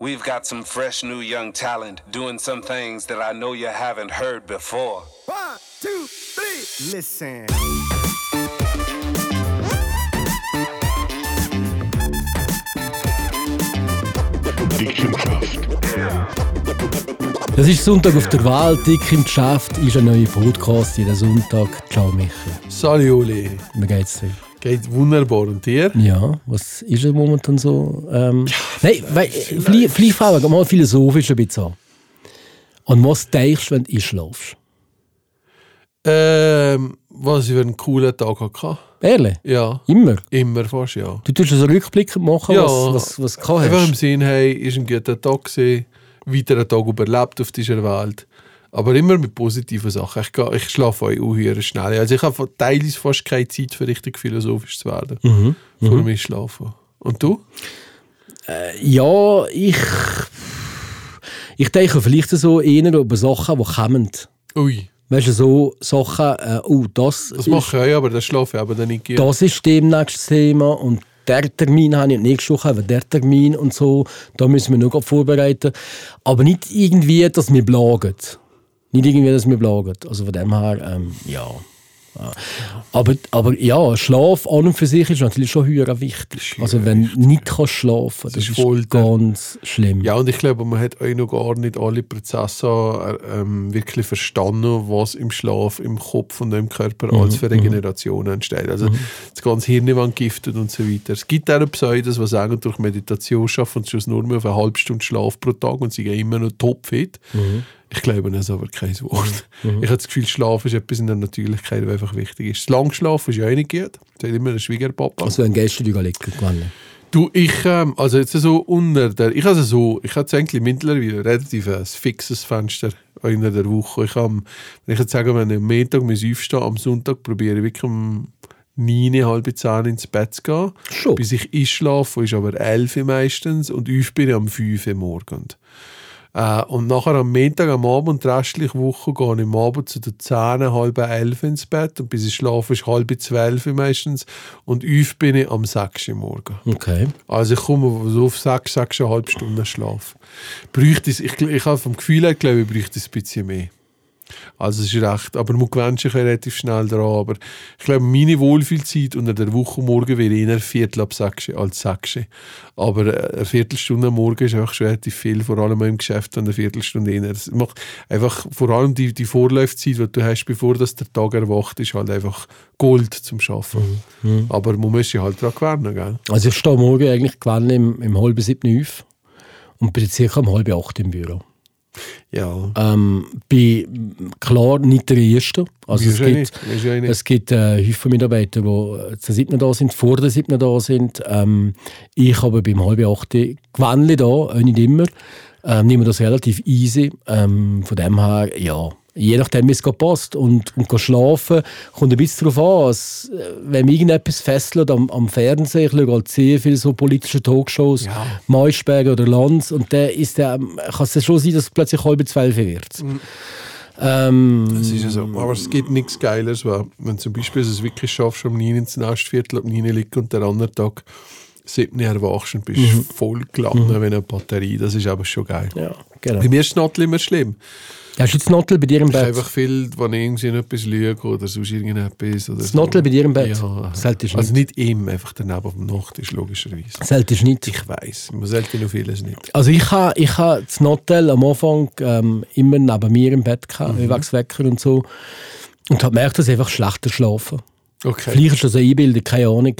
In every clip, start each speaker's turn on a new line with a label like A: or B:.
A: We've got some fresh new young talent doing some things that I know you haven't heard before.
B: One, two, three. Listen.
C: Das ist Sonntag auf der Welt, dick im Geschäft, ist ein neuer Podcast jeden Sonntag. Ciao Michael,
D: Salut Oli.
C: wie geht's dir?
D: Geht wunderbar. Und dir?
C: Ja, was ist es momentan so? Ähm, nein, weil, vielleicht, vielleicht fangen wir mal philosophisch ein bisschen an. Und was denkst du, wenn du einschläfst?
D: Ähm, was ich für einen coolen Tag hatte.
C: Ehrlich?
D: Ja,
C: Immer?
D: immer fast, ja.
C: Du tust so Rückblickend machen,
D: Ja.
C: was, was, was du gehabt
D: Einfach im
C: hast.
D: Sinn, hey, ist ein guter Tag gewesen, weiter einen Tag überlebt auf dieser Welt. Aber immer mit positiven Sachen. Ich, gehe- ich schlafe auch unheuer schnell. Also ich habe teilweise fast keine Zeit, für richtig philosophisch zu werden.
C: Mhm.
D: Vor dem Schlafen. Und du?
C: Ja, ich. Ich denke vielleicht so eher über Sachen, die kommen.
D: Ui,
C: Weißt du, so Sachen, äh, oh, das,
D: das mache ich auch, aber das schlafe ich aber dann nicht
C: das ist demnächst das Thema und der Termin habe ich nächste Woche haben wir der Termin und so. Da müssen wir noch vorbereiten. Aber nicht irgendwie, dass wir blagen. Nicht irgendwie, dass wir blagen. Also von dem her, ähm, ja. Aber, aber ja, Schlaf an und für sich ist natürlich schon höher wichtig. Also wenn du nicht kannst schlafen das,
D: ist
C: ist,
D: Folter.
C: ganz schlimm.
D: Ja, und ich glaube, man hat auch noch gar nicht alle Prozesse äh, ähm, wirklich verstanden, was im Schlaf, im Kopf und im Körper
C: Mhm,
D: als für Regenerationen entsteht. Also das ganze Hirn wird giftet und so weiter. Es gibt auch Pseudos, die sagen, durch Meditation schaffen sie es nur mehr auf eine halbe Stunde Schlaf pro Tag und sie gehen immer noch topfit.
C: Mhm.
D: Ich glaube das aber kein Wort. Ich habe das Gefühl, Schlaf ist etwas in der Natürlichkeit, was einfach wichtig ist. Das Langschlafen ist ja auch nicht gut. Das hat immer ein Schwiegerpapa.
C: Also wenn gestern liegen gewonnen.
D: Du, ich, ähm, also jetzt so unter der, ich also so, ich habe eigentlich mittlerweile relativ ein fixes Fenster in der Woche. Ich habe, wenn ich jetzt sage, wenn ich am Montag aufstehen, am Sonntag probiere ich wirklich um 9, halb 10 ins Bett zu gehen.
C: Schon?
D: Bis ich einschlafe, ist aber 11 Uhr meistens und auf bin ich am 5 Uhr morgens. Äh, und nachher am Montag, am Abend und restliche Woche gehe ich am Abend zu den 10, halb 11 ins Bett und bis ich schlafe ist halb 12 Uhr meistens und auf bin ich am 6 Uhr morgen.
C: Okay.
D: Also ich komme so auf 6, 6,5 Stunden Schlaf. Bräuchte es, ich, ich habe vom Gefühl her, glaube ich, bräuchte es ein bisschen mehr. Also es ist recht, aber man gewöhnt sich relativ schnell daran. Aber ich glaube, meine Wohlfühlzeit unter der Woche morgen wäre eher Viertel ab 6 als 6. Aber äh, eine Viertelstunde am Morgen ist auch schon relativ viel, vor allem im Geschäft eine Viertelstunde eher. Es macht einfach vor allem die, die Vorlaufzeit, die du hast, bevor das der Tag erwacht, ist halt einfach Gold zum Schaffen. Aber man muss sich halt daran gewöhnen, gell?
C: Also ich stehe morgen eigentlich gewonnen im, im halben siebten auf und bin circa um halb acht im Büro.
D: Ja.
C: Ähm, bin klar nicht der Erste. Also es gibt, es gibt äh, Haufen Mitarbeiter, die äh, zur siebten da sind, vor der siebten da sind. Ähm, ich habe beim halb acht gewonnen da, auch nicht immer. Ähm, nehme das relativ easy. Ähm, von dem her, ja, je nachdem, wie es passt. Und, und schlafen kommt ein bisschen darauf an. Es, äh, wenn mich irgendetwas fesselt am, am Fernsehen, ich schaue halt sehr viele so politische Talkshows,
D: Ja.
C: Maischberger oder Lanz, und dann ist der, ähm, kann es schon sein, dass es plötzlich halb zwölf wird. Ähm,
D: Es ist ja so. Aber es gibt nichts Geiles, wenn zum Beispiel du es wirklich schaffst, um 9 ins Nastviertel ab 9 liegt und der andere Tag 7 erwachst und bist voll geladen wie eine Batterie. Das ist aber schon geil.
C: ja, genau.
D: Bei mir ist Nottel immer schlimm.
C: Hast du jetzt Nottel bei dir im
D: Ich
C: Bett?
D: einfach viel, wenn ich irgendwie etwas lüge oder sonst irgendetwas. Oder
C: Das
D: so.
C: Nottel bei dir im Bett?
D: Ja.
C: Selten
D: Also
C: nicht.
D: ihm, einfach daneben auf dem Nachttisch, logischerweise.
C: Selten nicht.
D: Ich weiß, man sollte noch vieles nicht.
C: Also ich habe ich ha das Nottel am Anfang ähm, immer neben mir im Bett gehabt,
D: Mhm.
C: Wecker und so. Und habe gemerkt, dass ich einfach schlechter schlafen.
D: Okay.
C: Vielleicht ist das eine Einbildung, keine Ahnung.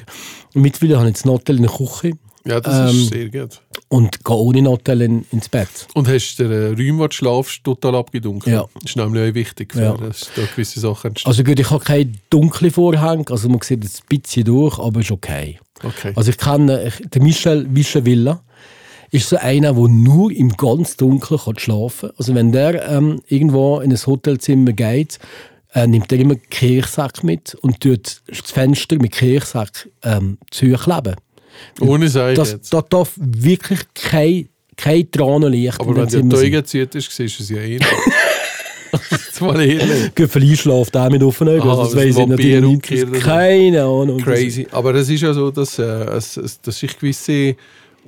C: Mittlerweile habe ich das Nottel in der Küche
D: Ja, das
C: Ähm,
D: ist sehr gut.
C: und gehe ohne Nottel in, ins Bett.
D: Und hast du den äh, Raum, wo du schlafst, total abgedunkelt?
C: Ja.
D: Das ist nämlich auch wichtig, für,
C: Ja.
D: dass da gewisse Sachen entstehen.
C: Also gut, ich habe keine dunklen Vorhänge, also man sieht jetzt ein bisschen durch, aber ist okay.
D: Okay.
C: Also ich kenne ich, den Michel Vichevilla ist so einer, der nur im ganz Dunkeln kann schlafen kann. Also wenn der ähm, irgendwo in ein Hotelzimmer geht, äh, nimmt er immer Kirchsack mit und tut das Fenster mit Kirchsack ähm, zukleben.
D: Ohne Seil
C: Das, da darf wirklich kein, kein Tranenlicht
D: Aber wenn du. Augen zieht ist, siehst du es ja eh nicht. Jetzt mal ehrlich.
C: Vielleicht schläft er mit offenen Augen,
D: Ah,
C: also das
D: das
C: weiss ich natürlich nicht. Keine Ahnung.
D: Crazy. Aber es ist ja so, dass, äh, es, dass ich gewisse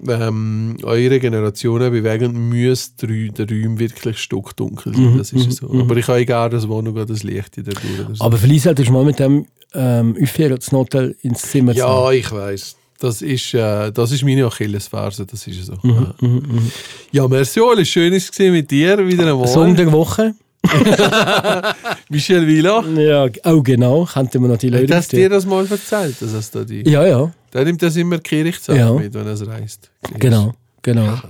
D: ähm, eure Generationen bewegen, müsste der Raum wirklich stockdunkel sein.
C: Mhm,
D: Das ist so. Aber ich habe egal, das wo noch das Licht in der Tür.
C: Aber vielleicht solltest du mal mit dem ähm, das Hotel ins Zimmer.
D: Ja, ich weiß. Das ist, äh, das ist meine Achillesferse, das ist so.
C: Mhm,
D: ja. merci Oli, schön es gewesen mit dir wieder einmal.
C: Der Woche.
D: Michel Villa.
C: Ja, oh genau, könnten wir noch die Leute
D: Hast du dir das mal erzählt, dass es da die...
C: Ja, ja,
D: Der nimmt das immer Kirchzeit
C: Ja.
D: mit, wenn er reist.
C: genau, genau. Ja,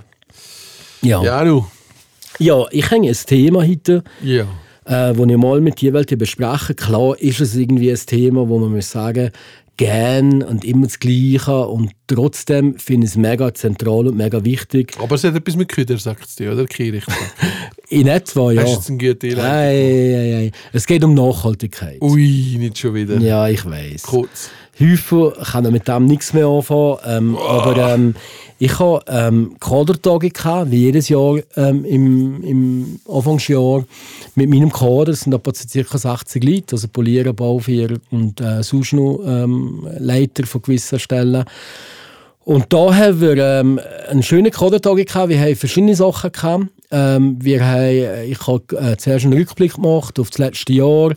C: ja.
D: Ja, du.
C: ich habe ein Thema heute,
D: Ja.
C: äh, das ich mal mit dir besprechen Klar ist es irgendwie ein Thema, wo man muss sagen gern und immer das Gleiche und trotzdem finde ich es mega zentral und mega wichtig.
D: Aber es hat etwas mit Küder, sagt es dir, oder? Kirchzeit.
C: In etwa, ja.
D: Hast du jetzt einen guten
C: Nein, nein, nein. Es geht um Nachhaltigkeit.
D: Ui, nicht schon wieder.
C: Ja, ich weiß.
D: Kurz.
C: Häufig kann mit dem nichts mehr anfangen. Ähm, aber ähm, ich hatte ähm, Kadertage, gehabt, wie jedes Jahr ähm, im, im Anfangsjahr mit meinem Kader. Es sind etwa ca. 60 Leute, also Polieren, Baufierer und äh, sonst noch ähm, Leiter von gewissen Stellen. Und da haben wir ähm, einen schönen Kadertag gehabt. Wir haben verschiedene Sachen gehabt. Ähm, wir haben, ich habe äh, zuerst einen Rückblick gemacht auf das letzte Jahr,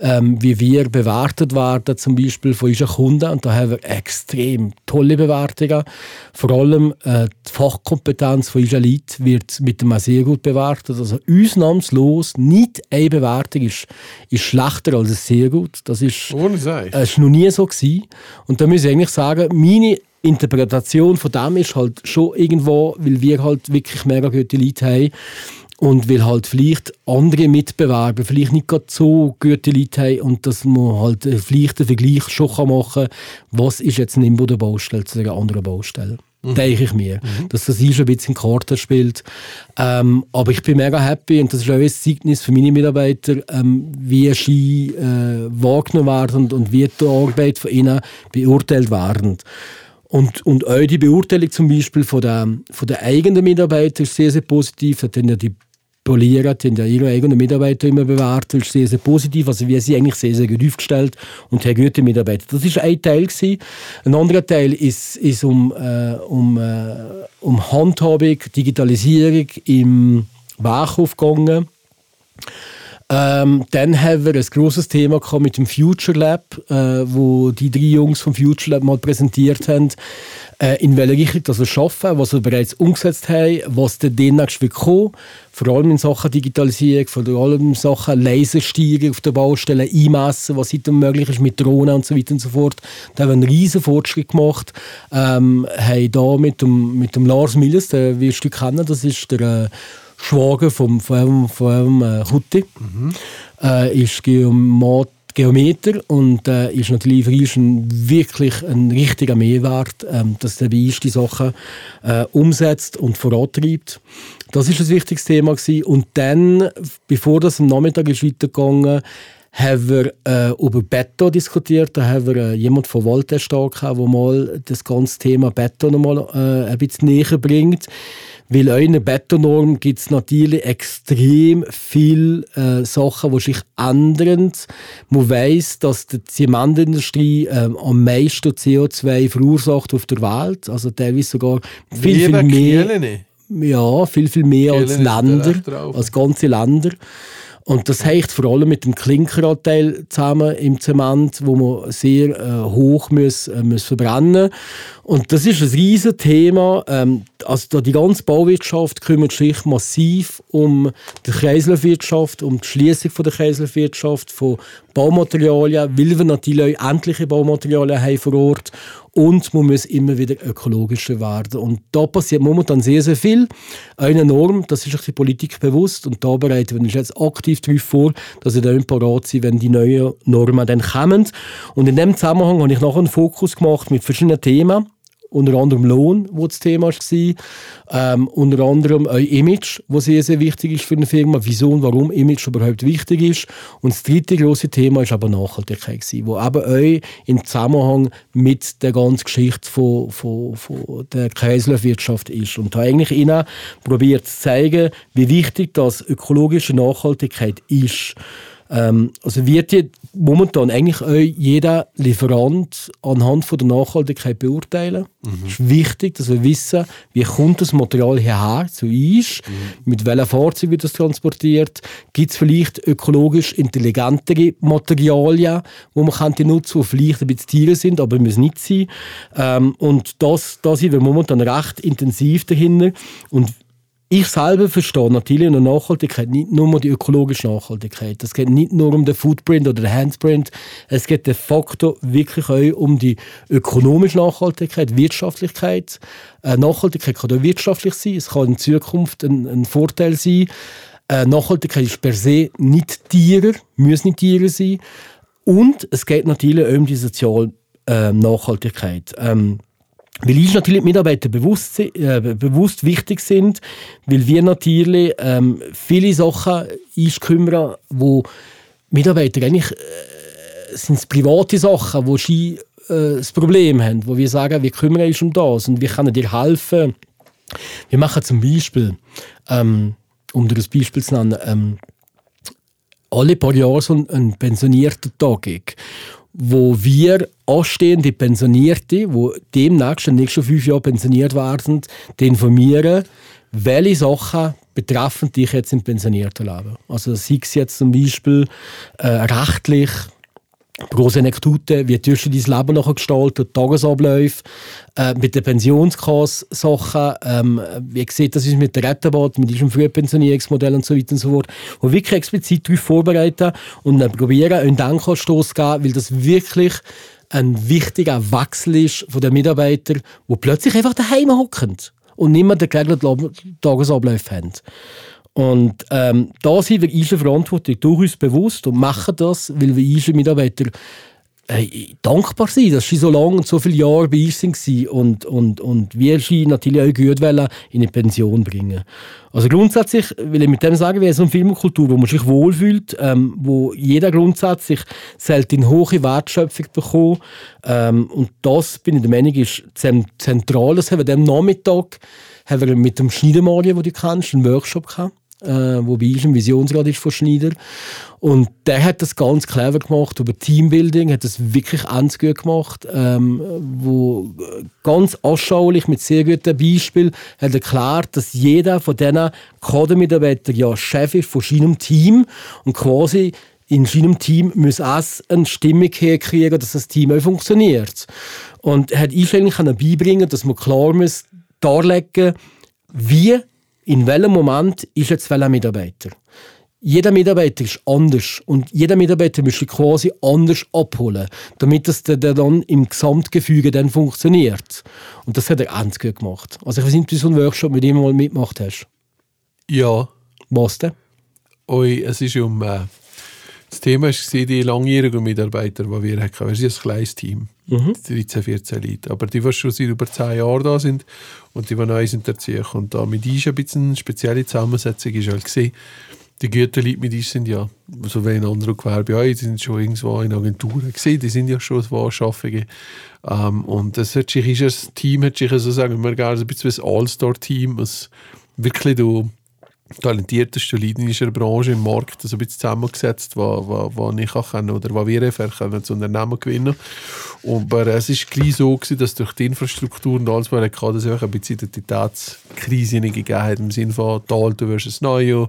C: ähm, wie wir bewertet werden, zum Beispiel von unseren Kunden. Und da haben wir extrem tolle Bewertungen. Vor allem äh, die Fachkompetenz von unseren Leuten wird mit dem sehr gut bewertet. Also ausnahmslos, nicht eine Bewertung ist, ist schlechter als sehr gut. Das ist es war noch nie so. Gewesen. Und da muss ich eigentlich sagen, meine Interpretation von dem ist halt schon irgendwo, weil wir halt wirklich mega gute Leute haben und weil halt vielleicht andere Mitbewerber vielleicht nicht gerade so gute Leute haben und dass man halt äh, vielleicht den Vergleich schon machen kann, was ist jetzt eine Imbo der Baustelle zu einer anderen Baustelle. Denke ich mir. Dass das hier schon ein bisschen Karten spielt. Ähm, aber ich bin mega happy und das ist auch ein Zeugnis für meine Mitarbeiter, ähm, wie sie äh, wahrgenommen werden und, und wie die Arbeit von ihnen beurteilt werden. Und, und auch die Beurteilung zum Beispiel von der, von der eigenen Mitarbeiter ist sehr, sehr positiv. Da haben ja die Polierer, die ja ihre eigenen Mitarbeiter immer bewertet, ist sehr, sehr positiv. Also wir sind eigentlich sehr, sehr gut aufgestellt und haben gute Mitarbeiter. Das ist ein Teil gewesen. Ein anderer Teil ist, ist um, äh, um, äh, um Handhabung, Digitalisierung im Werkhof gegangen. Ähm, dann haben wir ein grosses Thema mit dem Future Lab, äh, wo die drei Jungs vom Future Lab mal präsentiert haben, äh, in welcher Richtung das arbeiten, was wir bereits umgesetzt haben, was der demnächst wird kommen, vor allem in Sachen Digitalisierung, vor allem in Sachen Lasersteuerung auf der Baustelle, einmessen, was heute möglich ist mit Drohnen und so weiter und so fort. Da haben wir einen riesen Fortschritt gemacht, ähm, haben da mit dem, mit dem Lars Milles, den wirst du kennen, das ist der äh, Schwager vom, vom, vom äh, Hutti, äh, ist Geomat Geometer und äh, ist natürlich für uns ein, wirklich ein richtiger Mehrwert, ähm, dass er uns die Sachen äh, umsetzt und vorantreibt. Das ist ein wichtiges Thema gewesen. Und dann, bevor das am Nachmittag ist weitergegangen, haben wir äh, über Beton diskutiert. Da haben wir äh, jemand von da gehabt, der mal das ganze Thema Beton noch mal äh, ein bisschen näher bringt. Weil auch in der Betonnorm gibt es natürlich extrem viele äh, Sachen, die sich ändern. Man weiss, dass die Zementindustrie ähm, am meisten CO2 verursacht auf der Welt. Also teilweise sogar viel, viel mehr.
D: Kielene.
C: Ja, viel, viel mehr als
D: Kielen ist da
C: Länder, als ganze Länder. Und das hängt vor allem mit dem Klinkeranteil zusammen im Zement, wo man sehr äh, hoch muss, äh, muss verbrennen Und das ist ein riesiges Thema. Ähm, also die ganze Bauwirtschaft kümmert sich massiv um die Kreislaufwirtschaft, um die Schließung der Kreislaufwirtschaft, von Baumaterialien, weil wir natürlich endliche Baumaterialien haben vor Ort und man muss immer wieder ökologischer werden. Und da passiert momentan sehr, sehr viel. Eine Norm, das ist sich die Politik bewusst und da bereiten wir uns jetzt aktiv darauf vor, dass wir dann parat sind, wenn die neuen Normen dann kommen. Und in dem Zusammenhang habe ich nachher einen Fokus gemacht mit verschiedenen Themen unter anderem Lohn, wo das Thema war, ähm, unter anderem auch Image, was sehr, sehr wichtig ist für eine Firma, wieso und warum Image überhaupt wichtig ist. Und das dritte große Thema ist aber Nachhaltigkeit gewesen, wo eben auch im Zusammenhang mit der ganzen Geschichte von, von, von der Kreislaufwirtschaft ist. Und da eigentlich ihnen probiert zu zeigen, wie wichtig das ökologische Nachhaltigkeit ist. Ähm, also wird ja momentan eigentlich auch jeder Lieferant anhand von der Nachhaltigkeit beurteilen. Es ist wichtig, dass wir wissen, wie kommt das Material hierher zu uns, mit welchem Fahrzeug wird das transportiert, gibt es vielleicht ökologisch intelligentere Materialien, die man könnte nutzen, die vielleicht ein bisschen Tiere sind, aber müssen nicht sein. Ähm, und das, da sind wir momentan recht intensiv dahinter. Und ich selber verstehe natürlich in der Nachhaltigkeit nicht nur die ökologische Nachhaltigkeit. Es geht nicht nur um den Footprint oder den Handprint. Es geht de facto wirklich auch um die ökonomische Nachhaltigkeit, Wirtschaftlichkeit. Äh, Nachhaltigkeit kann auch wirtschaftlich sein. Es kann in Zukunft ein, ein Vorteil sein. Äh, Nachhaltigkeit ist per se nicht Tiere, muss nicht Tiere sein. Und es geht natürlich auch um die soziale äh, Nachhaltigkeit. Ähm, weil uns natürlich die Mitarbeiter bewusst, äh, bewusst wichtig sind, weil wir natürlich ähm, viele Sachen uns kümmern, wo Mitarbeiter eigentlich äh, sind private Sachen, wo sie äh, das Problem haben, wo wir sagen, wir kümmern uns um das und wir können dir helfen. Wir machen zum Beispiel, ähm, um dir ein Beispiel zu nennen, ähm, alle paar Jahre so einen- pensionierten Tag wo wir anstehende Pensionierte, die demnächst in den nächsten fünf Jahren pensioniert werden, informieren, welche Sachen betreffen dich jetzt im pensionierten Leben. Also sei es jetzt zum Beispiel äh, rechtlich, große Anekdote, wie tust du dein Leben nachher gestalten, Tagesabläufe, äh, mit den Pensionskasse-Sachen, ähm, wie sieht das aus mit der Rettenbad, mit diesem Frühpensionierungsmodell und so weiter und so fort, wo wirklich explizit darauf vorbereiten und dann probieren, einen Denkanstoß zu geben, weil das wirklich ein wichtiger Wechsel ist von den Mitarbeitern, die plötzlich einfach daheim hocken und nicht mehr den geregelten Tagesablauf haben. Und ähm, da sind wir unsere Verantwortung durchaus bewusst und machen das, weil wir unseren Mitarbeitern äh, dankbar sind, dass sie so lange und so viele Jahre bei uns waren und, und, und wir sie natürlich auch gut wollen in eine Pension bringen. Also grundsätzlich will ich mit dem sagen, wir haben so eine Firmenkultur, wo man sich wohlfühlt, ähm, wo jeder grundsätzlich selten hohe Wertschöpfung bekommt. Ähm, und das, bin ich der Meinung, ist zentral. Das haben wir am Nachmittag haben wir mit dem Schneidermario, den du kennst, einen Workshop gehabt äh, wo bei uns ein Visionsrat ist von Schneider. Und der hat das ganz clever gemacht über Teambuilding, hat das wirklich ganz gut gemacht, ähm, wo äh, ganz anschaulich mit sehr guten Beispielen hat erklärt, dass jeder von diesen Kadermitarbeitern ja Chef ist von seinem Team und quasi in seinem Team muss es eine Stimmung herkriegen, dass das Team auch funktioniert. Und er hat uns eigentlich beibringen, dass man klar muss darlegen, wie in welchem Moment ist jetzt welcher Mitarbeiter. Jeder Mitarbeiter ist anders und jeder Mitarbeiter müsste quasi anders abholen, damit das dann- dann im Gesamtgefüge dann funktioniert. Und das hat er ganz gut gemacht. Also ich weiß nicht, ob du so einen Workshop mit ihm mal mitgemacht hast.
D: Ja,
C: Was denn?
D: Oi, es ist um äh, das Thema war die langjährigen Mitarbeiter, die wir hatten. Wir sind ein kleines Team, 13, 14 Leute. Aber die, die schon seit über 10 Jahren da sind und die, die neu sind dazugekommen. Und da mit uns ein bisschen eine spezielle Zusammensetzung ist halt gesehen, die guten Leute mit uns sind ja, so wie in anderen Gewerbe auch, die sind schon irgendwo in Agenturen gesehen, die sind ja schon Anschaffungen. Ähm, und das hat sich, ist ein Team, hat sich so sagen wir gerne, ein bisschen ein All-Star-Team, das wirklich du talentiertesten Leute in unserer Branche im Markt so ein bisschen zusammengesetzt, was, was, was ich auch kann oder was wir einfach können zu Unternehmen gewinnen Aber es war gleich so, gewesen, dass durch die Infrastruktur und alles, was hatten, dass es einfach ein bisschen Identitätskrise gegeben hat, im Sinne von die Alte versus Neue,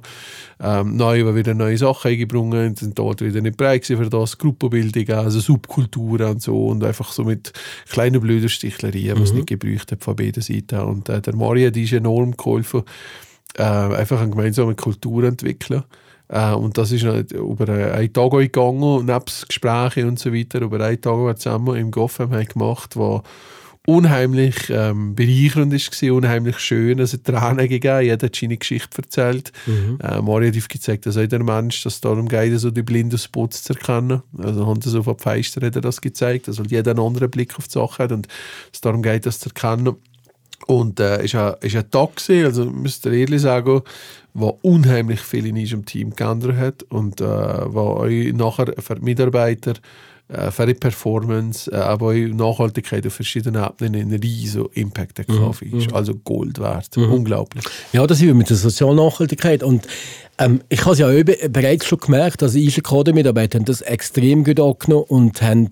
D: ähm, Neue, die wieder neue Sachen eingebracht haben, sind die Alte wieder nicht bereit für das, Gruppenbildung, also Subkulturen und so und einfach so mit kleinen blöden Stichlerien, was es nicht gebraucht hat von beiden Seiten. Und äh, der Mario hat uns enorm geholfen, äh, einfach eine gemeinsame Kultur entwickeln. Äh, und das ist halt über einen Tag gegangen, nebst Gesprächen und so weiter, über einen Tag, zusammen im Goffam haben gemacht was unheimlich ähm, bereichernd war, unheimlich schön. Es hat Tränen gegeben, jeder hat seine Geschichte erzählt. Äh, Mario hat gezeigt, dass auch der Mensch, dass es darum geht, so die blinden Spots zu erkennen. Also haben das auf der Feister hat er das gezeigt, dass halt jeder einen anderen Blick auf die Sache hat und es darum geht, das zu erkennen. Und äh, ist ein, ist ein Tag gewesen, also müsst ihr ehrlich sagen, wo unheimlich viel in unserem Team geändert hat und äh, wo euch nachher für die Mitarbeiter, äh, für die Performance, äh, aber auch Nachhaltigkeit auf verschiedenen Ebenen einen riesen Impact hat mhm. Also Gold wert. Unglaublich.
C: Ja, das wir mit der sozialen Nachhaltigkeit. Und Ähm, ich habe es ja bereits schon gemerkt, dass unsere Coder-Mitarbeiter haben das extrem gut angenommen und haben,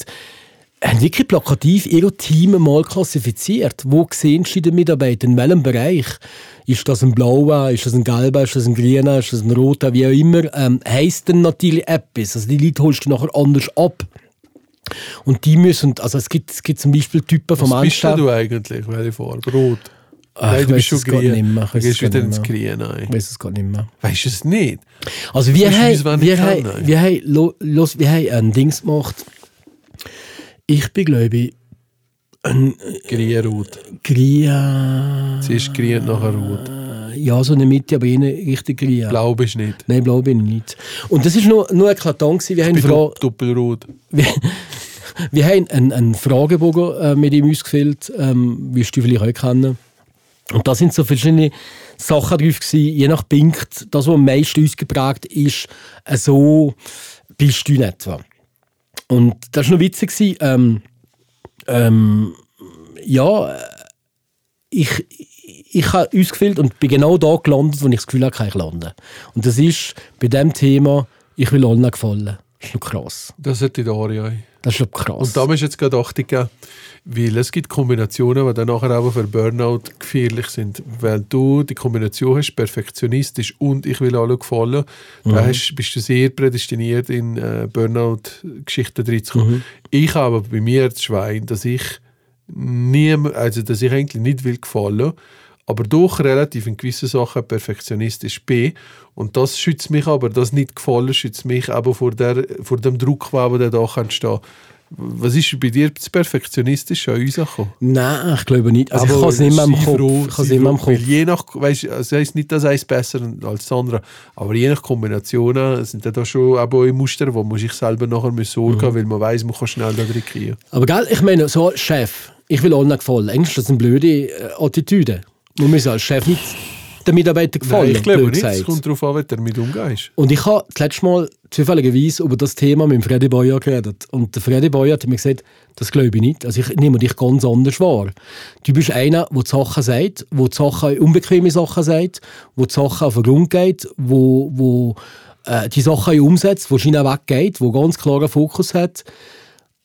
C: haben wirklich plakativ ihre Team mal klassifiziert. Wo sehen Sie den Mitarbeiter? In welchem Bereich? Ist das ein blauer, ist das ein gelber, ist das ein grüner, ist das ein roter, wie auch immer. Ähm, heisst dann natürlich etwas. Also die Leute holst du nachher anders ab. Und die müssen, also es gibt, es gibt zum Beispiel Typen vom
D: Was bist denn
C: Anstellen.
D: du eigentlich? Welche Farbe? Rot?
C: Ach,
D: Nein,
C: ich
D: du bist schon grün.
C: nicht mehr, ich
D: Du gehst wieder
C: nicht
D: ins. Grün ein.
C: Ich weiß es gar nicht mehr.
D: Weißt du es nicht?
C: Also wir haben, wir, haben, wir, haben, wir haben ein Dings gemacht. Ich bin, glaube ich, ein
D: Grün-Rot.
C: Grien.
D: Zuerst grün, nachher rot.
C: Ja, so in der Mitte, aber eher richtig Grien.
D: Blau bist nicht.
C: Nein, blau bin ich nicht. Und das ist nur, nur eklatant gewesen. Wir haben,
D: Ich bin
C: Fra
D: doppelrot.
C: wir, wir haben einen, einen Fragebogen äh, mit ihm ausgefüllt, ähm, wie du vielleicht auch kennen. Und da sind so verschiedene Sachen drauf gewesen, je nach Punkt, das, was am meisten uns geprägt ist, äh, so bist du in etwa. Und das war noch witzig. Ähm, ähm, ja, ich, ich habe ausgefüllt und bin genau da gelandet, wo ich das Gefühl habe, kann ich landen. Und das ist bei dem Thema, ich will allen gefallen. Das ist noch krass.
D: Das hat die Daria. auch.
C: Das ist krass.
D: Und da ist jetzt gerade Achtung gegeben, weil es gibt Kombinationen, die dann nachher auch für Burnout gefährlich sind. Weil du die Kombination hast, perfektionistisch und ich will alle gefallen, dann hast, bist du sehr prädestiniert in äh, Burnout-Geschichten reinzukommen. Ich habe bei mir das Schwein, dass ich nie, also dass ich eigentlich nicht will gefallen, aber doch relativ in gewissen Sachen perfektionistisch bin. Und das schützt mich aber, das nicht gefallen, schützt mich aber vor, der, vor dem Druck, der da entstehen kann. Was ist bei dir das Perfektionistische an uns gekommen?
C: Nein, ich glaube nicht. Also ich kann es nicht mehr im Kopf.
D: froh,
C: ich mehr im
D: froh, weil
C: Kopf.
D: Je nach, weißt, also es heisst nicht, dass eins besser als das andere, aber je nach Kombinationen sind da schon aber auch Muster, wo man sich selber nachher muss Sorgen
C: Mhm.
D: haben weil man weiß, man kann schnell da drin kriegen.
C: Aber gell, ich meine, so Chef, ich will allen gefallen. Eigentlich ist das eine blöde äh, Attitüde. Man muss als Chef nicht den Mitarbeitern gefallen.
D: Nein, ich glaube nicht, es kommt darauf an, wie du damit umgehst.
C: Und ich habe das letzte Mal zufälligerweise über das Thema mit dem Freddy Boyer geredet. Und der Freddy Boyer hat mir gesagt, das glaube ich nicht. Also ich nehme dich ganz anders wahr. Du bist einer, der die Sachen sagt, der die Sachen, unbequeme Sachen sagt, der die Sachen auf den Grund geht, wo, wo äh, die Sachen umsetzt, wo China weggeht, wo ganz klaren Fokus hat.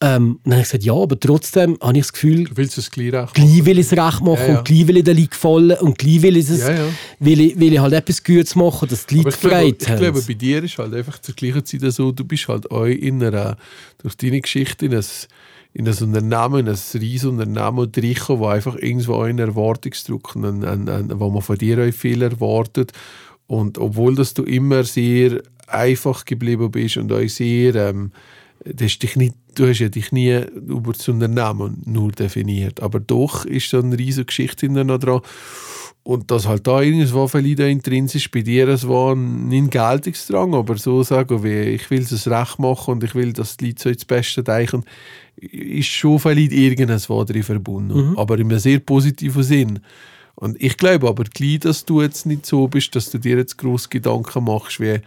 C: Ähm, dann habe ich gesagt, ja, aber trotzdem habe ich das Gefühl,
D: Du willst es gleich recht
C: gleich will ich es recht machen
D: Ja, ja.
C: und gleich will ich den Leuten gefallen und gleich will ich, es,
D: Ja.
C: Will ich, will ich halt etwas Gutes machen, dass die Leute
D: ich glaube,
C: Freude
D: ich
C: haben.
D: glaube, bei dir ist halt einfach zur gleichen Zeit so, du bist halt auch in einer, durch deine Geschichte in ein, in ein Unternehmen, in ein riesiges Unternehmen reingekommen, wo einfach irgendwo einen Erwartungsdruck, einen, einen, einen, wo man von dir auch viel erwartet. Und obwohl dass du immer sehr einfach geblieben bist und auch sehr, ähm, du hast dich nicht du hast ja dich nie über das Unternehmen nur definiert, aber doch ist so eine riesige Geschichte noch dran. Und dass halt da irgendwo vielleicht intrinsisch bei dir es war, nicht Geltungsdrang, aber so sagen, wie ich will es recht machen und ich will, dass die Leute so ins Beste denken, ist schon vielleicht irgendwas drin verbunden. Aber in einem sehr positiven Sinn. Und ich glaube aber gleich, dass du jetzt nicht so bist, dass du dir jetzt groß Gedanken machst, wie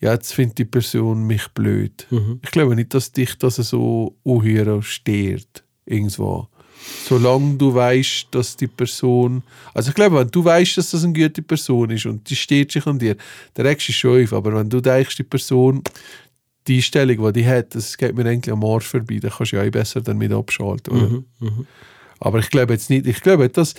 D: ja, jetzt findet die Person mich blöd. Ich glaube nicht, dass dich das so unhöher stört. Irgendwo. Solange du weißt, dass die Person. Also ich glaube, wenn du weißt, dass das eine gute Person ist und die steht sich an dir, dann regst du schon auf. Aber wenn du denkst, die Person, die Einstellung, die die hat, das geht mir eigentlich am Arsch vorbei, dann kannst du ja auch besser damit abschalten. Oder? Aber ich glaube jetzt nicht, ich glaube, dass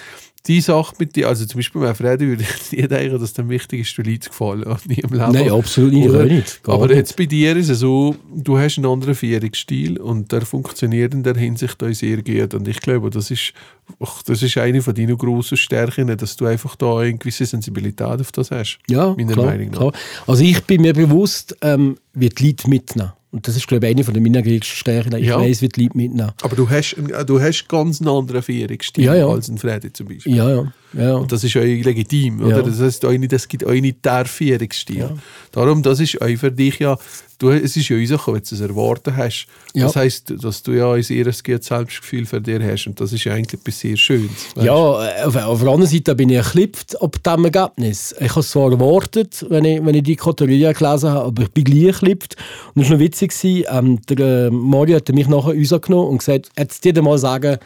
D: die Sache mit dir, also zum Beispiel bei Freddy würde ich nie denken, dass dem wichtig ist, den Leuten zu gefallen. und Nie im Leben.
C: Nein, absolut nicht.
D: Oder?
C: Nicht.
D: Aber
C: nicht.
D: jetzt bei dir ist es so, du hast einen anderen Führungsstil und der funktioniert in der Hinsicht auch sehr gut. Und ich glaube, das ist, ach, das ist eine von deinen grossen Stärken, dass du einfach da eine gewisse Sensibilität auf das hast.
C: Ja,
D: meiner
C: klar,
D: Meinung nach.
C: klar. Also ich bin mir bewusst, ähm, wie die Leute mitnehmen. Und das ist, glaube ich, eine von meiner größten Stärken. Ich
D: Ja.
C: weiß, wie die Leute mitnehmen.
D: Aber du hast, einen- du hast ganz einen anderen Führungsstil
C: Ja, ja.
D: als ein Freddy zum Beispiel.
C: Ja, ja. Ja.
D: Und das ist auch legitim, oder?
C: Ja.
D: Das heißt, es gibt auch nicht der Führungsstil. Darum, das ist auch für dich ja, du, es ist ja rausgekommen, wenn du es erwarten hast.
C: Ja.
D: Das heisst, dass du ja ein sehr gutes Selbstgefühl für dir hast und das ist ja eigentlich etwas sehr Schönes. weißt?
C: Ja, äh, auf, auf der anderen Seite bin ich erklippt ab diesem Ergebnis. Ich habe es zwar erwartet, wenn ich, wenn ich die Kategorie gelesen habe, aber ich bin gleich erklippt. Und es war noch witzig, ähm, der äh, Mario hat mich nachher rausgenommen und gesagt, jetzt dir mal sagen,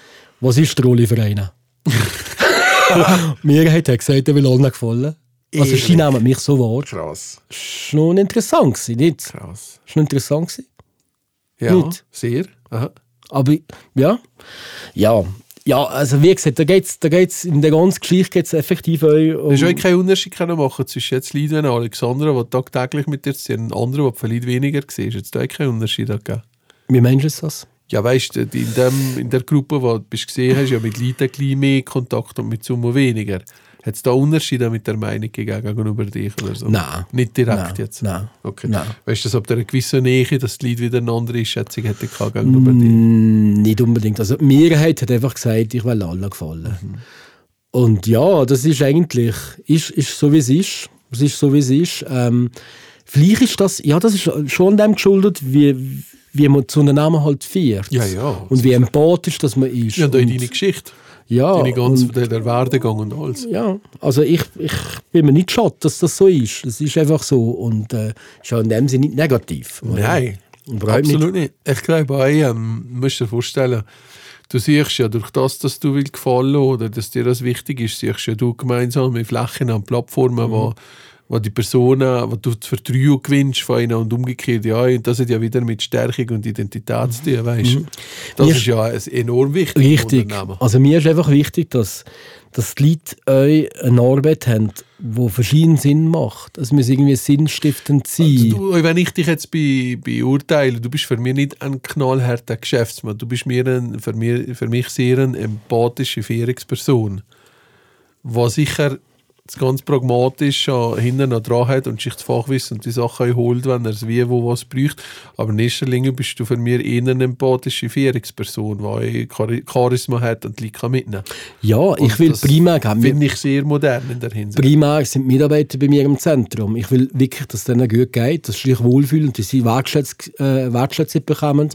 C: was ist der Rolle für einen? Mir hat er gesagt, er will allen gefallen. Also
D: Ehrlich?
C: sie nehmen mich so wahr.
D: Krass.
C: Das war noch interessant, gewesen, nicht? Das
D: Krass.
C: war noch interessant. Gewesen.
D: Ja,
C: Nicht?
D: sehr. Aha.
C: Aber ja, ja, ja, also wie gesagt, da geht's, da geht's in der ganzen Geschichte geht's effektiv auch um...
D: Hast du auch keinen Unterschied können machen zwischen jetzt Leuten wie Alexandra, die tagtäglich mit dir sehen, und anderen, die vielleicht weniger gesehen Jetzt da auch keinen Unterschied gegeben?
C: Wie meinst du das?
D: Ja, weißt du, in, dem, in der Gruppe, wo du bist gesehen hast, ja mit Leuten ein bisschen mehr Kontakt und mit Summe weniger. Hat es da Unterschiede mit der Meinung gegenüber dich oder so?
C: Nein.
D: Nicht direkt
C: Nein,
D: jetzt?
C: nein,
D: Okay.
C: nein.
D: Weißt du, dass ab einer gewissen Nähe, dass die Leute wieder eine andere Einschätzung hätten gegenüber dir?
C: Mm, nicht unbedingt. Also die Mehrheit hat einfach gesagt, ich will allen gefallen. Und ja, das ist eigentlich ist, ist so, wie es ist. Es ist so, wie es ist. Ähm, vielleicht ist das, ja, das ist schon dem geschuldet, wie, wie man zu einem Namen halt fährt.
D: Ja, ja.
C: Und wie empathisch das man ist.
D: Ja, in
C: Und-
D: deine Geschichte.
C: ja,
D: Deine ganze,
C: und-
D: der, Werdegang und alles.
C: ja, also ich, ich bin mir nicht schade, dass das so ist. Es ist einfach so und äh, ist auch in dem Sinne nicht negativ.
D: Nein,
C: Überhaupt
D: absolut nicht. Ich glaube auch, ähm, du musst dir vorstellen, du siehst ja durch das, dass du willst gefallen oder dass dir das wichtig ist, siehst ja du gemeinsam mit Flächen an Plattformen, wo, wo die Personen, wo du die Vertrauung gewinnst von ihnen und umgekehrt, ja, und das hat ja wieder mit Stärkung und Identität zu tun, weißt du. Das
C: Mir-
D: ist ja ein enorm wichtig
C: Richtig. Also mir ist einfach wichtig, dass, dass die Leute euch eine Arbeit haben, die verschiedenen Sinn macht. Es muss irgendwie sinnstiftend sein.
D: Du, wenn ich dich jetzt be, beurteile, du bist für mich nicht ein knallharter Geschäftsmann. Du bist mir ein, für, mir, für mich sehr eine empathische Führungsperson, die sicher das ganz pragmatisch an- hinten noch dran hat und sich das Fachwissen und die Sachen holt, wenn er es wie wo was braucht. Aber in erster Linie bist du für mich eher eine empathische Führungsperson, die Charisma hat und die Leute kann mitnehmen
C: ja, ich
D: Und
C: will
D: das
C: primär geben.
D: Finde ich sehr modern in der Hinsicht.
C: Primär sind Mitarbeiter bei mir im Zentrum. Ich will wirklich, dass es denen gut geht, dass sie sich wohlfühlen, dass sie Wertschätzung, äh, bekommen,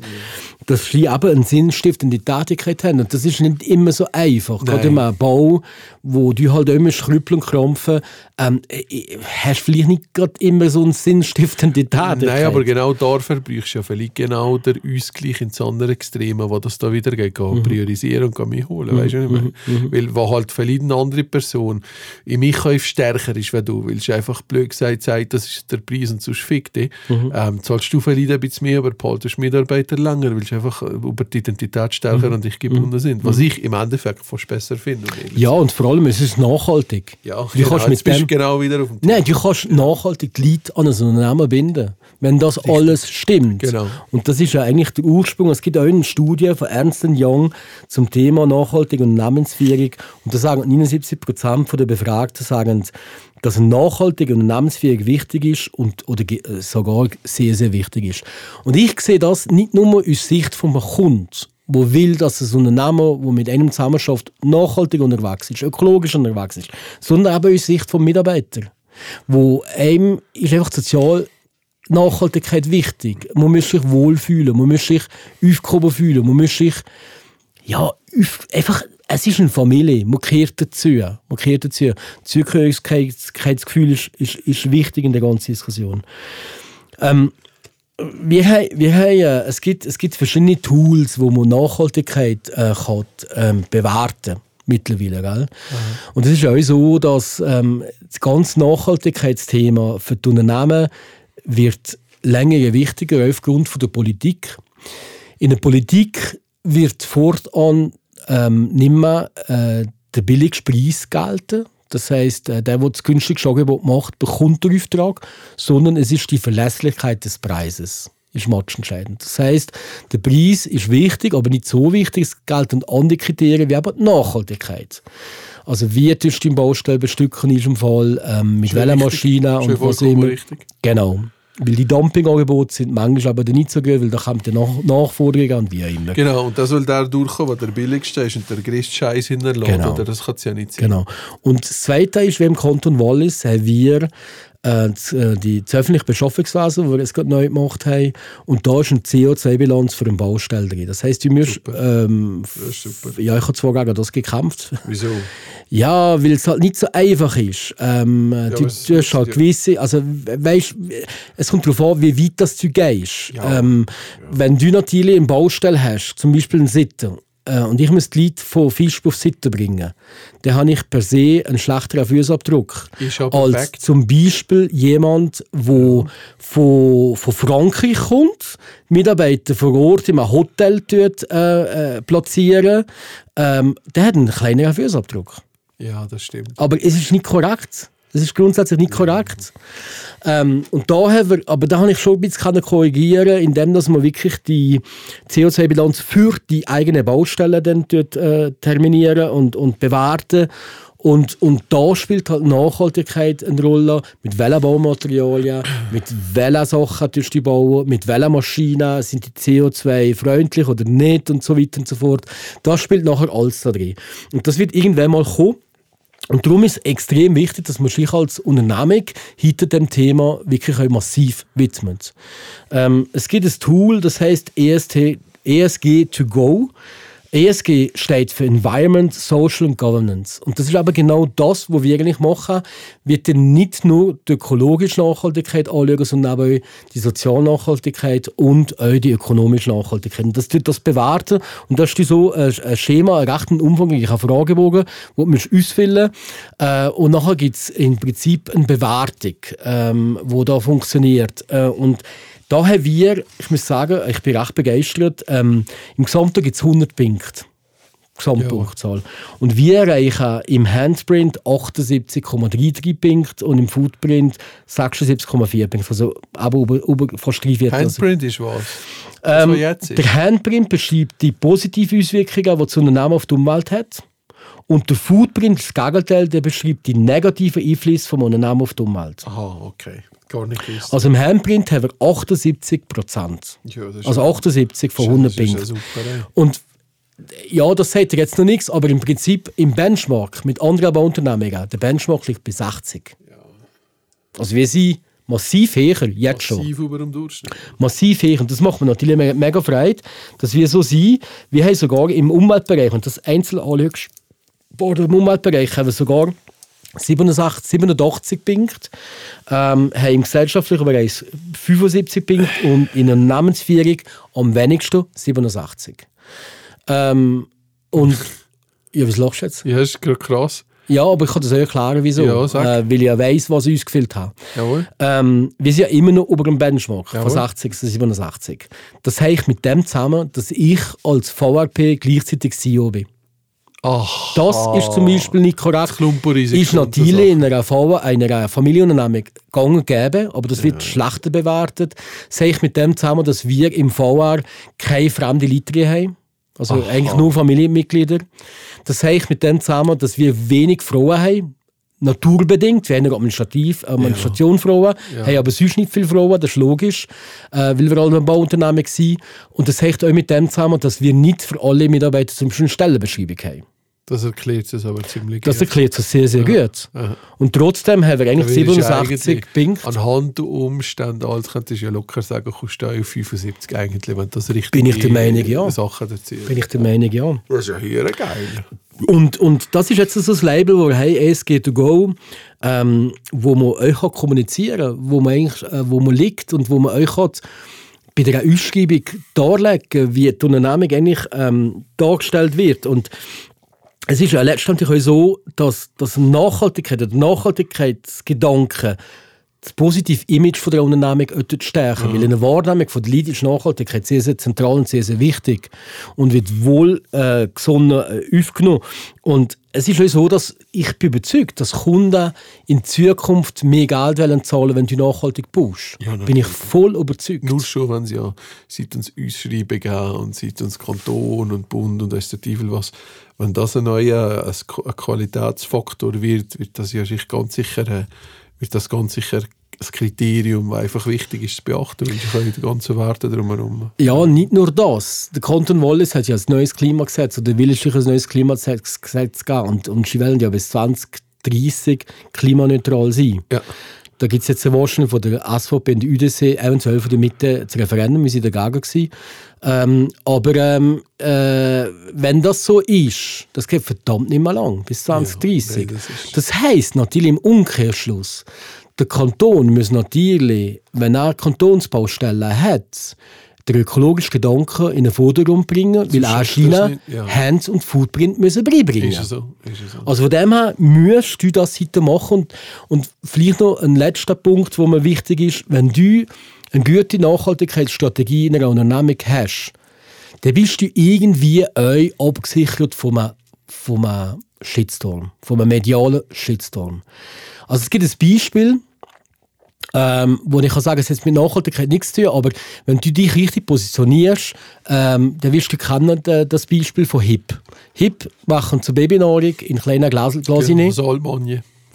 C: dass sie eben eine sinnstiftende Tätigkeit haben. Und das ist nicht immer so einfach. Gerade in einem Bau, wo du halt immer schrüppeln und krampfen, ähm, äh, hast du vielleicht nicht gerade immer so eine sinnstiftende Tätigkeit.
D: Nein, aber genau dafür brauchst du ja vielleicht genau der Ausgleich ins andere Extreme, wo das da wieder geht,
C: Mhm.
D: priorisieren und mich holen, weißt du, was ich meine? Weil, wo halt vielleicht eine andere Person im Einkauf stärker ist, wenn du willst, einfach blöd gesagt sagt, das ist der Preis und sonst fick dich,
C: Mhm.
D: ähm, zahlst du vielleicht ein bisschen mehr, aber behaltest Mitarbeiter länger, weil sie einfach äh, über die Identität stärker
C: Mhm.
D: an dich gebunden sind, was ich im Endeffekt fast besser finde. um
C: Ja, und vor allem es ist nachhaltig.
D: sein. Ja
C: du kannst
D: jetzt
C: mit dem
D: genau wieder auf dem
C: Nein, du kannst nachhaltig die Leute an ein Unternehmen binden, wenn das alles stimmt.
D: Genau.
C: Und das ist ja eigentlich der Ursprung. Es gibt auch eine Studie von Ernst Young zum Thema nachhaltige Unternehmensführung. Und da sagen 79 Prozent der Befragten, sagen, dass nachhaltige Unternehmensführung wichtig ist und, oder äh, sogar sehr, sehr wichtig ist. Und ich sehe das nicht nur aus Sicht von einem Kunden, wo will, dass ein Unternehmen, wo mit einem zusammenarbeitet, nachhaltig unterwegs ist, ökologisch unterwegs ist, sondern eben aus Sicht vom Mitarbeiter, wo einem ist einfach sozial Nachhaltigkeit wichtig. Man muss sich wohlfühlen, man muss sich aufgehoben fühlen, man muss sich ja, einfach, es ist eine Familie, man gehört dazu. Man gehört dazu. Zugehörigkeitsgefühl ist, ist, ist wichtig in der ganzen Diskussion. Ähm, wir haben, wir haben, äh, es, gibt, es gibt verschiedene Tools, wo man Nachhaltigkeit äh, kann, ähm, bewerten mittlerweile. Gell? Und es ist auch so, dass ähm, das ganze Nachhaltigkeitsthema für die Unternehmen wird länger wichtiger aufgrund von der Politik. In der Politik wird fortan ähm, nicht mehr äh, der billigste Preis gelten. Das heißt, äh, der, der das günstigste Angebot macht, bekommt den Auftrag, sondern es ist die Verlässlichkeit des Preises. Ist matchentscheidend. Das heißt, der Preis ist wichtig, aber nicht so wichtig. Es gelten andere Kriterien wie aber die Nachhaltigkeit. Also wie tust du im Baustell bestücken ist im Fall, ähm, mit welcher. Maschine und was immer.
D: richtig.
C: Genau. Weil die Dumpingangebote sind manchmal aber nicht so gut, weil da kommt die Nach Nachforderung an, wie auch immer.
D: Genau, und da soll der durchkommen, der der billigste ist und der größte Scheiß hinterlässt.
C: Genau.
D: Oder das kann es ja nicht sein.
C: Genau. Und das Zweite ist, wie im Kanton Wallis haben wir das, die, das öffentliche Beschaffungswesen, das wir jetzt gerade neu gemacht haben. Und da ist eine CO2-Bilanz für eine Baustelle drin. Das heisst, du musst... Ähm, ja, ich habe zwar gegen das gekämpft.
D: Wieso?
C: Ja, weil es halt nicht so einfach ist. Ähm, du,
D: was
C: du hast halt gewisse, also we- weißt, es kommt darauf an, wie weit das du gehst.
D: Ja,
C: Ähm, Wenn du natürlich eine Baustelle hast, zum Beispiel einen Sitter, äh, und ich muss die Leute von Fisch auf Seite bringen, dann habe ich per se einen schlechteren Fußabdruck
D: aber
C: als
D: Fact.
C: zum Beispiel jemand, der von, von Frankreich kommt, Mitarbeiter vor Ort in einem Hotel dort, äh, äh, platzieren, ähm, der hat einen kleineren Fußabdruck.
D: Ja, das stimmt.
C: Aber es ist nicht korrekt. Es ist grundsätzlich nicht korrekt. Ähm, und da haben wir, aber da habe ich schon ein bisschen korrigieren, indem dass man wirklich die CO2-Bilanz für die eigene Baustelle dann dort, äh, terminieren und, und bewerten. Und, und da spielt halt Nachhaltigkeit eine Rolle. Mit welchen Baumaterialien, mit welchen Sachen tust du bauen, mit welchen Maschinen, sind die CO2-freundlich oder nicht und so weiter und so fort. Das spielt nachher alles da drin. Und das wird irgendwann mal kommen. Und darum ist es extrem wichtig, dass man sich als Unternehmung hinter dem Thema wirklich auch massiv widmet. Ähm, es gibt ein Tool, das heißt EST, ESG to go. ESG steht für Environment, Social and Governance. Und das ist aber genau das, was wir eigentlich machen. Wir dann nicht nur die ökologische Nachhaltigkeit anschauen, sondern auch die soziale Nachhaltigkeit und auch die ökonomische Nachhaltigkeit. Und das tut das bewerten. Und das ist so ein Schema, ein recht umfangreicher Fragebogen, den man ausfüllen äh, Und nachher gibt es im Prinzip eine Bewertung, ähm, die da funktioniert. Äh, und da haben wir, ich muss sagen, ich bin recht begeistert, ähm, im Gesamten gibt es 100 Punkte. Gesamtpunktzahl. Und wir erreichen im Handprint 78,33 Punkte und im Footprint 76,4 Punkte. Also aber über, über fast drei Viertel.
D: Handprint ist was?
C: Ähm,
D: was jetzt ist.
C: der Handprint beschreibt die positiven Auswirkungen, die so ein Name auf die Umwelt hat. Und der Footprint, das Gegenteil, der beschreibt die negativen Einflüsse von einem Namen auf die Umwelt.
D: Aha, okay. Gar nicht gewusst.
C: Also im Handprint haben wir 78 Prozent.
D: ja,
C: Also 78 von 100
D: das ist ja
C: Punkten. Und ja, das sagt jetzt noch nichts, aber im Prinzip im Benchmark mit anderen Bauunternehmungen, der Benchmark liegt bei 60. Also wir sind massiv höher, jetzt schon.
D: Massiv über dem Durchschnitt.
C: Massiv höher. Und das macht mir natürlich me- mega Freude, dass wir so sind. Wir haben sogar im Umweltbereich, und das einzeln anschaust, oder im Umweltbereich haben wir sogar 87, 87 Punkte, ähm, haben im gesellschaftlichen Bereich 75 Punkte und in der Namensführung am wenigsten 87. Ähm, und ja, was lachst du jetzt?
D: Ja, ist gerade krass.
C: Ja, aber ich kann das auch erklären, wieso.
D: Ja,
C: äh, weil ich ja weiss, was ich ausgefüllt habe.
D: Jawohl.
C: Ähm, wir sind ja immer noch über dem Benchmark
D: Jawohl.
C: von 60 zu 87. Das hängt mit dem zusammen, dass ich als VRP gleichzeitig CEO bin.
D: Ach,
C: Das ist zum Beispiel nicht korrekt. Ist natürlich in einer, v einer Familienunternehmung gang und gäbe, aber das wird schlechter bewertet. Das hängt mit dem zusammen, dass wir im VR keine fremde Leute haben. Also
D: Aha.
C: eigentlich nur Familienmitglieder. Das hängt mit dem zusammen, dass wir wenig Frauen haben. Naturbedingt, wir haben ja Administrativ, Administration Frauen,
D: Ja.
C: haben aber sonst nicht viele Frauen, das ist logisch, äh, weil wir alle ein Bauunternehmen sind. Und das hängt auch mit dem zusammen, dass wir nicht für alle Mitarbeiter zum Beispiel eine Stellenbeschreibung haben.
D: Das erklärt es aber ziemlich
C: Das
D: gut.
C: erklärt sich sehr, sehr gut.
D: Aha.
C: Und trotzdem haben wir eigentlich
D: Da würdest du
C: 87
D: eigentlich
C: Punkte.
D: Anhand der Umstände, als könntest du ja locker sagen, kommst du auf 75 eigentlich, wenn das richtig
C: Bin ich der Meinung, ja.
D: Sachen dazu.
C: Bin ich der Meinung, ja.
D: Das ist ja hier geil.
C: Und, und das ist jetzt so ein Label, wo hey, ESG to go, ähm, wo man euch kann kommunizieren kann, wo man eigentlich, äh, wo man liegt und wo man euch hat bei der Ausschreibung darlegen, wie die Unternehmung eigentlich ähm, dargestellt wird. Und es ist ja letztendlich auch so, dass, dass Nachhaltigkeit, der Nachhaltigkeitsgedanke das positive Image von der Unternehmung stärken. Weil in der Wahrnehmung von der Lead ist Nachhaltigkeit sehr, sehr zentral und sehr, sehr wichtig und wird wohl äh, gesonnen äh, aufgenommen. Und es ist so, dass ich bin überzeugt, dass Kunden in Zukunft mehr Geld wollen zahlen, wenn du nachhaltig baust.
D: Ja,
C: bin ich voll überzeugt.
D: Nur schon, wenn sie ja seit uns Ausschreiben geben und seit uns Kanton und Bund und weiss der Teufel was, wenn das ein neuer ein Qualitätsfaktor wird, wird das ja sich ganz sicher, äh, wird das ganz sicher ein Kriterium, das einfach wichtig ist zu beachten, weil sich auch die ganzen Werte drumherum.
C: Ja, nicht nur das. Der Kanton Wallis hat ja ein neues Klimagesetz oder will sich ein neues Klimagesetz Gesetz geben und, und sie wollen ja bis 2030 klimaneutral sein.
D: Ja.
C: Da gibt es jetzt eine Wahrscheinlich von der SVP und der UDC, eventuell von der Mitte, das Referendum, wir sind dagegen gewesen. Ähm, aber ähm, äh, wenn das so ist, das geht verdammt nicht mehr lang, bis 2030.
D: nein, das
C: das heisst natürlich im Umkehrschluss, der Kanton muss natürlich, wenn er Kantonsbaustellen hat, den ökologischen Gedanken in den Vordergrund bringen, weil auch China
D: nicht, ja.
C: Hands und Footprint müssen beibringen.
D: Es so? So?
C: Also von dem her musst du das heute machen. Und, und vielleicht noch ein letzter Punkt, der mir wichtig ist, wenn du eine gute Nachhaltigkeitsstrategie in einer Unternehmung hast, dann bist du irgendwie euch abgesichert von einem, von einem Shitstorm, von einem medialen Shitstorm. Also es gibt ein Beispiel, ähm, wo ich kann sagen, es hat mit Nachhaltigkeit nichts zu tun, aber wenn du dich richtig positionierst, ähm, dann wirst du kennen äh, das Beispiel von HIP. HIP machen zur Babynahrung in kleinen Glas, Glas
D: Genau.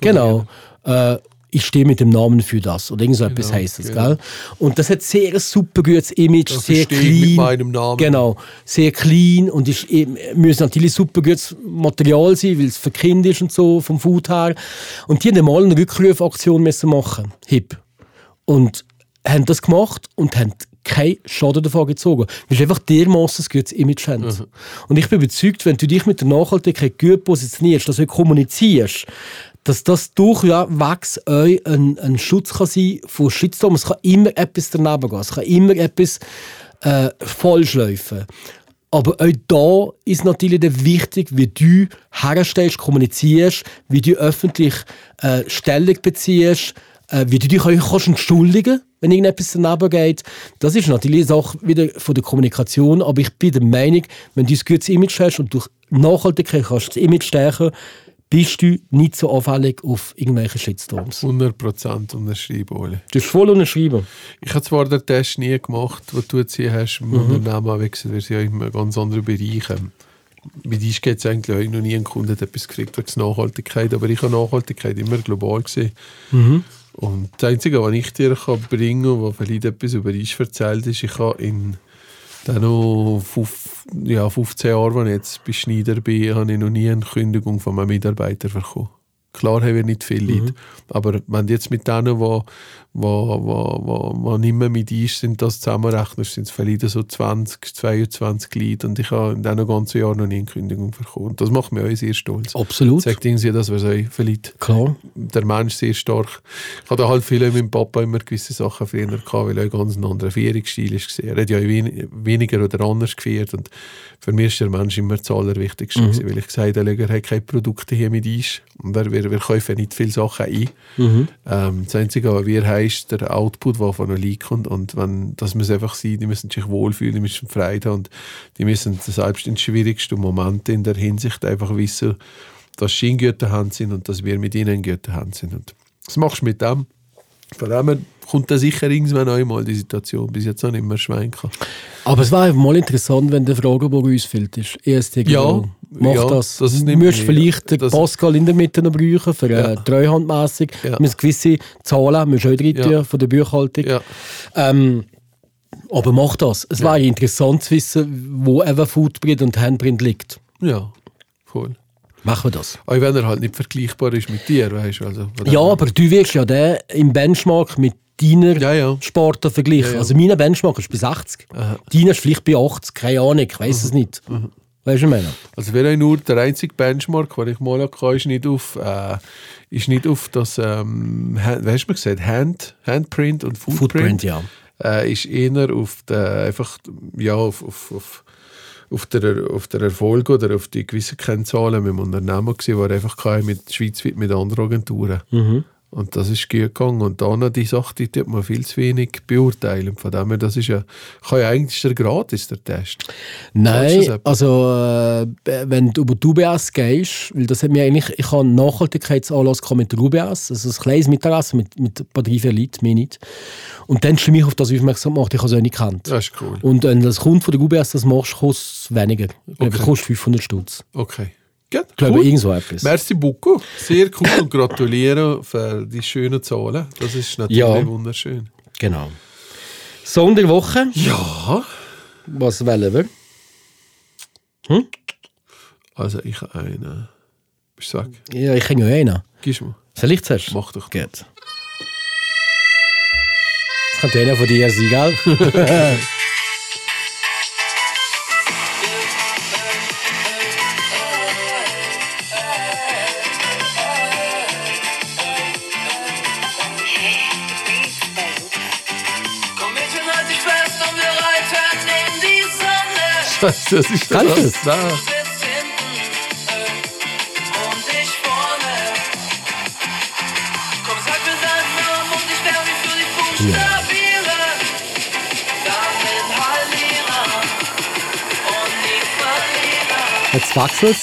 C: Genau. Äh, ich stehe mit dem Namen für das. Oder irgend so etwas
D: Genau,
C: heisst das,
D: genau.
C: gell? Und das hat sehr ein super gutes Image,
D: Das
C: sehr clean.
D: mit meinem Namen.
C: Genau. Sehr clean und ist, eben- muss natürlich super gutes Material sein, weil es für Kinder ist und so, vom Food her. Und die haben mal eine Rückrufaktion müssen machen. Hip. Und haben das gemacht und haben keinen Schaden davon gezogen. Weil sie einfach dermaßen ein gutes Image haben.
D: Mhm.
C: Und ich bin überzeugt, wenn du dich mit der Nachhaltigkeit gut positionierst, dass du kommunizierst, dass das durchwegs euch ein, ein Schutz kann sein von Shitstorm. Es kann immer etwas daneben gehen. Es kann immer etwas äh, falsch laufen. Aber auch da ist natürlich dann wichtig, wie du herstellst, kommunizierst, wie du öffentlich äh, Stellung beziehst, äh, wie du dich kannst entschuldigen wenn irgendetwas daneben geht. Das ist natürlich eine Sache wieder von der Kommunikation, aber ich bin der Meinung, wenn du ein gutes Image hast und durch Nachhaltigkeit kannst das Image stärken, bist du nicht so anfällig auf irgendwelche Shitstorms.
D: 100% unterschreiben, Oli.
C: Du hast voll unterschrieben.
D: Ich habe zwar den Test nie gemacht, den du jetzt hier hast, im Unternehmen, wie gesagt, wir sind ja in einem ganz anderen Bereich. Bei dir geht es eigentlich auch noch nie ein Kunde hat etwas gekriegt wegen Nachhaltigkeit, aber ich habe Nachhaltigkeit immer global gesehen. Und das Einzige, was ich dir kann bringen kann, was vielleicht etwas über dich erzählt ist, ich habe in dann noch fünf, ja, 15 Jahren, als ich jetzt bei Schneider bin, habe ich noch nie eine Kündigung von meinem Mitarbeiter bekommen. Klar haben wir nicht viele Leute, aber wenn du jetzt mit denen, die wo, wo, wo, wo, nicht mehr mit uns sind, das zusammenrechnest, sind es vielleicht so 20, 22 Leute und ich habe in diesen ganzen Jahren noch nie eine Kündigung bekommen. Und das macht mich auch sehr stolz.
C: Absolut.
D: Sagt irgendwie, dass wir so vielleicht
C: Klar.
D: der Mensch sehr stark. Ich hatte halt viel mit meinem Papa immer gewisse Sachen früher gehabt, weil er ganz einen anderen Führungsstil ist. Er hat ja wen weniger oder anders geführt und für mich ist der Mensch immer das Allerwichtigste,
C: Mhm.
D: weil ich gesagt habe, er hat keine Produkte hier mit uns und wir, wir, wir kaufen nicht viele Sachen ein.
C: Mhm.
D: Ähm, das Einzige, was wir haben, ist der Output, der von Lead kommt und wenn, das muss einfach sein, die müssen sich wohlfühlen, die müssen Freude haben und die müssen selbst in schwierigsten Momenten in der Hinsicht einfach wissen, dass sie in guten Händen sind und dass wir mit ihnen in guten Händen sind. Und das machst du mit dem. Von dem kommt dann sicher irgendwann einmal die Situation, bis jetzt noch nicht mehr schwein kann.
C: Aber es wäre mal interessant, wenn der Fragebogen ausfüllt ist. ESTGO.
D: Ja,
C: Mach
D: ja,
C: das.
D: das
C: du musst
D: mich-
C: vielleicht den Pascal in der Mitte noch brauchen, für
D: Ja.
C: äh, treuhandmässig.
D: Ja.
C: Musst gewisse Zahlen du auch
D: Ja.
C: von der Buchhaltung.
D: Ja.
C: Ähm, aber mach das. Es wäre interessant zu wissen, wo eben Footprint und Handprint liegt.
D: Ja, voll.
C: Machen wir das.
D: Auch wenn er halt nicht vergleichbar ist mit dir, weißt du. Also,
C: Ja, aber du wirst ja den im Benchmark mit deiner
D: Ja, ja.
C: Sportler vergleichen.
D: Ja.
C: Also mein Benchmark ist bei 60. Deiner ist vielleicht bei 80, keine Ahnung, ich weiß es nicht. Weißt du, meine?
D: Also wäre nur der einzige Benchmark, den ich mal hatte, ist nicht auf, äh, ist nicht auf das, ähm, wie hast du mir gesagt, Hand, Handprint und Footprint.
C: Footprint, ja.
D: Äh, ist eher auf der, einfach, ja, auf, auf, auf, auf, der, auf der Erfolg oder auf die gewissen Kennzahlen mit dem Unternehmen gewesen, war einfach mit schweizweit mit anderen Agenturen.
C: Mhm.
D: Und das ist gut gegangen. Und dann noch die Sache, die tut man viel zu wenig beurteilen. Von dem her, das ist ja, kann ja eigentlich der gratis, der Test.
C: Nein, also äh, wenn du über die UBS gehst, weil das hat mir eigentlich, ich habe einen Nachhaltigkeitsanlass mit der UBS, also ein kleines Mittagessen mit, mit ein paar drei, vier Leuten, mehr nicht. Und dann hast du mich auf das aufmerksam gemacht, ich habe es auch nicht gekannt.
D: Das ist cool.
C: Und wenn das Kunde von der UBS das machst, kostet es weniger. Ich glaube,
D: Okay.
C: kostet 500 Stutz.
D: Okay. Gut,
C: Ich glaube,
D: cool.
C: irgend so etwas.
D: Merci beaucoup. Sehr cool und gratuliere für die schönen Zahlen. Das ist natürlich
C: Ja.
D: wunderschön.
C: Genau. Song der Woche,
D: Ja.
C: was wählen wir?
D: Also ich habe einen. Ich sag,
C: Ja, ich kenne ja einen.
D: du mir.
C: Soll ich zuerst?
D: Mach doch.
C: Gut. Das könnte einer von dir sein, gell? wechselt es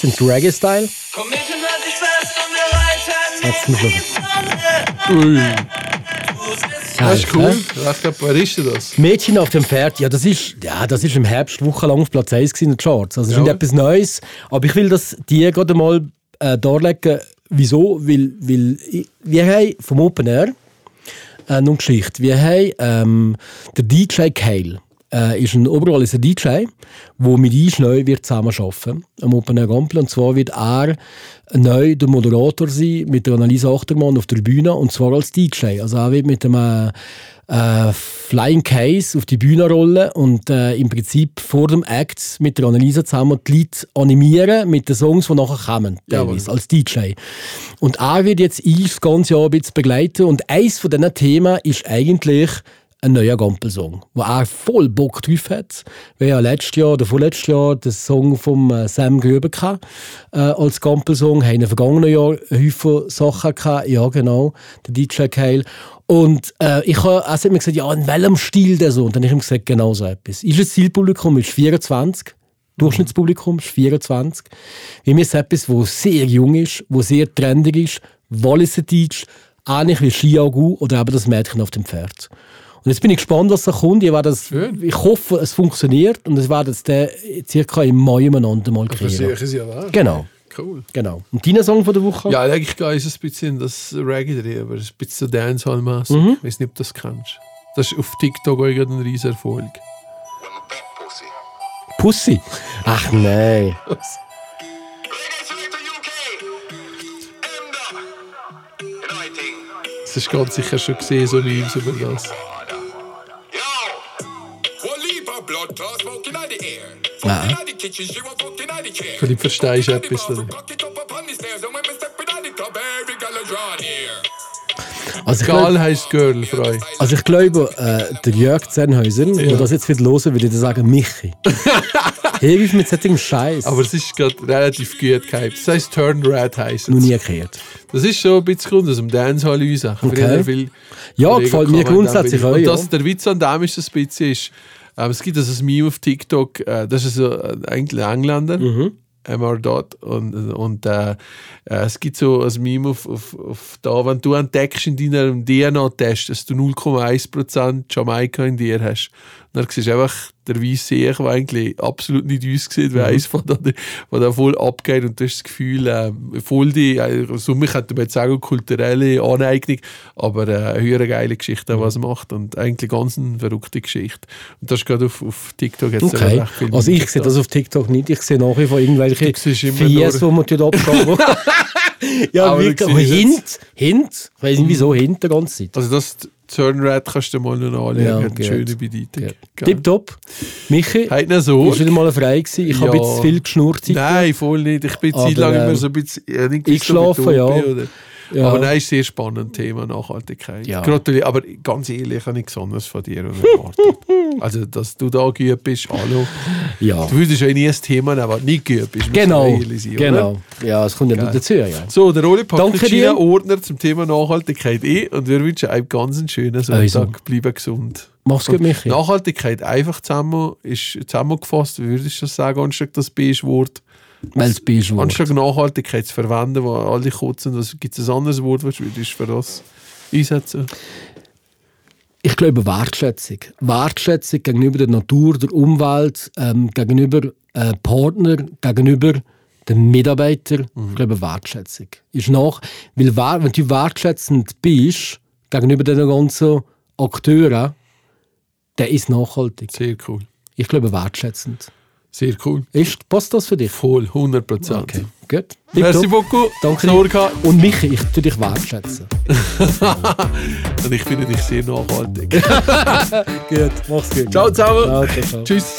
C: ins Reggae-Style.
E: Komm mit und halt dich fest und wir reiten
C: Jetzt
E: die Sonne.
D: Ui, das ist cool. Ich glaube, das?
C: Mädchen auf dem Pferd, ja, das ist, ja, das ist im Herbst wochenlang auf Platz 1 gewesen in den Charts. Also, das ist
D: Ja.
C: nicht etwas Neues. Aber ich will das dir gerade mal äh, darlegen, wieso. Weil, weil ich, wir haben vom Open Air äh, noch eine Geschichte. Wir haben ähm, der DJ Kale. Äh, ist ein oberwalliser DJ, der mit uns neu wird zusammen arbeiten am Open Air Gampel. Und zwar wird er neu der Moderator sein mit der Annalisa Achtermann auf der Bühne und zwar als DJ. Also er wird mit dem äh, Flying Case auf die Bühne rollen und äh, im Prinzip vor dem Act mit der Annalisa zusammen die Leute animieren mit den Songs, die nachher kommen, teilweise, als DJ. Und er wird jetzt uns das ganze Jahr ein bisschen begleiten und eins von diesen Themen ist eigentlich ein neuer Gampelsong, wo er voll Bock drauf hat. Wir ja letztes Jahr oder vorletztes Jahr den Song von äh, Sam gehabt, äh, als Gampelsong, haben im vergangenen Jahr Haufen Sachen gehabt, ja genau, der DJ Kale. Und äh, ich habe also mir gesagt, ja, in welchem Stil der so? Und dann habe ich ihm gesagt, genau so etwas. Ist das Zielpublikum ist 24, Durchschnittspublikum ist 24. Wie mir ist etwas, wo sehr jung ist, wo sehr trendig ist, Walliser Deutsch, ähnlich wie Skiagu oder eben das Mädchen auf dem Pferd. Und jetzt bin ich gespannt, was da kommt. Ich, das,
D: Schön.
C: ich hoffe, es funktioniert und es wird jetzt der circa im Mai umeinander mal kriegen.
D: Versuchen sie ja wahr.
C: Genau,
D: Cool.
C: genau. Und dein Song von der Woche?
D: Ja, eigentlich gehe ich ein bisschen in das Reggae drin, aber es ist ein bisschen so Dancehall-mässig.
C: Mhm.
D: Ich weiß nicht, ob du das kennst. Das ist auf TikTok auch ein riesen Erfolg.
C: Pussy. Ach nein.
D: Das ist ganz sicher schon gesehen, so Memes über das.
C: Ah.
D: Vielleicht verstehst du etwas davon.
C: Also ich,
D: Gal heisst Girl, Freu.
C: also ich glaube, äh, der Jörg Zenhäuser, der das jetzt wird hören, würde ich sagen, Michi. Hier ist mit solchem Scheiß.
D: Aber es ist gerade relativ gut gehypt. Das heisst Turn Red heisst
C: noch
D: es.
C: nie gehört.
D: Das ist schon ein bisschen kommt aus dem Dancehall raus.
C: Okay.
D: Viel
C: Ja, gefällt mir grundsätzlich auch,
D: Und
C: ja.
D: das, der Witz an dem ist, ein bisschen ist, ähm, es gibt also ein Meme auf TikTok, äh, das ist so, äh, eigentlich ein Engländer,
C: Mhm.
D: MR Dot, und, und äh, äh, es gibt so ein Meme auf, auf, auf da, wenn du entdeckst in deinem DNA-Test, dass du 0,1% Jamaika in dir hast, dann siehst du einfach der weiße See, der eigentlich absolut nicht aussieht, wie
C: Mhm.
D: eins von da, voll abgeht und du hast das Gefühl, äh, voll die, äh, so mich könnte man jetzt sagen, kulturelle Aneignung, aber äh, eine höhere geile Geschichte, was er macht und eigentlich ganz eine verrückte Geschichte. Und das ist gerade auf, auf TikTok jetzt
C: Okay.
D: recht viel
C: Also ich sehe
D: da.
C: das auf TikTok nicht. Ich sehe nach wie vor irgendwelche
D: Du siehst immer
C: Fies, die man dort abgeben. ja,
D: Aber
C: wirklich. Aber Hint, Hint. Ich weiß nicht, wieso Hint die ganze Zeit.
D: Also das Turnrad kannst du mal noch anschauen,
C: Ja, gut.
D: schöne Bedeutung.
C: Tipptopp. Michi,
D: nicht so.
C: ist wieder mal frei gewesen. Ich habe
D: Ja.
C: jetzt zu viel geschnurrt. heute.
D: Nein, voll nicht. Ich bin
C: Aber,
D: Zeit lang
C: ähm,
D: immer so ein bisschen irgendwie
C: eingeschlafen,
D: so
C: ja.
D: Oder?
C: Ja.
D: Aber nein, ist sehr spannend Thema Nachhaltigkeit.
C: Ja.
D: Gratuliere, aber ganz ehrlich, ich habe nichts anderes von dir erwartet. also, dass du da geübt bist, hallo.
C: Ja.
D: Du würdest ja nie ein Thema nehmen, das nicht geübt bist.
C: Genau,
D: sein,
C: genau. Ja, es kommt ja
D: Geil.
C: dazu, ja.
D: So, der Oli packt den. Ordner zum Thema Nachhaltigkeit ein und wir wünschen einem ganz einen schönen Sonntag.
C: Also.
D: Bleiben gesund.
C: Mach's gut, Michi.
D: Nachhaltigkeit einfach zusammen, ist zusammengefasst, würdest du das sagen, anstatt das B-Wort?
C: Weil es bist.
D: Anstatt Nachhaltigkeit zu verwenden, wo alle kotzen, was gibt es ein anderes Wort, was du für das einsetzen?
C: Ich glaube Wertschätzung. Wertschätzung gegenüber der Natur, der Umwelt, ähm, gegenüber äh, Partner, gegenüber den Mitarbeitern. Ich glaube Wertschätzung. Ist nach, weil wenn du wertschätzend bist gegenüber den ganzen Akteuren, der ist nachhaltig.
D: Sehr cool.
C: Ich glaube wertschätzend.
D: Sehr cool.
C: Ist, passt das für dich?
D: Voll, 100 Prozent.
C: Okay, gut.
D: Merci beaucoup.
C: Danke.
D: Sorge.
C: Und Michi, ich tue dich wertschätzen.
D: Und ich finde dich sehr nachhaltig.
C: Gut, mach's gut.
D: Ciao zusammen.
C: Ciao, ciao.
D: Tschüss.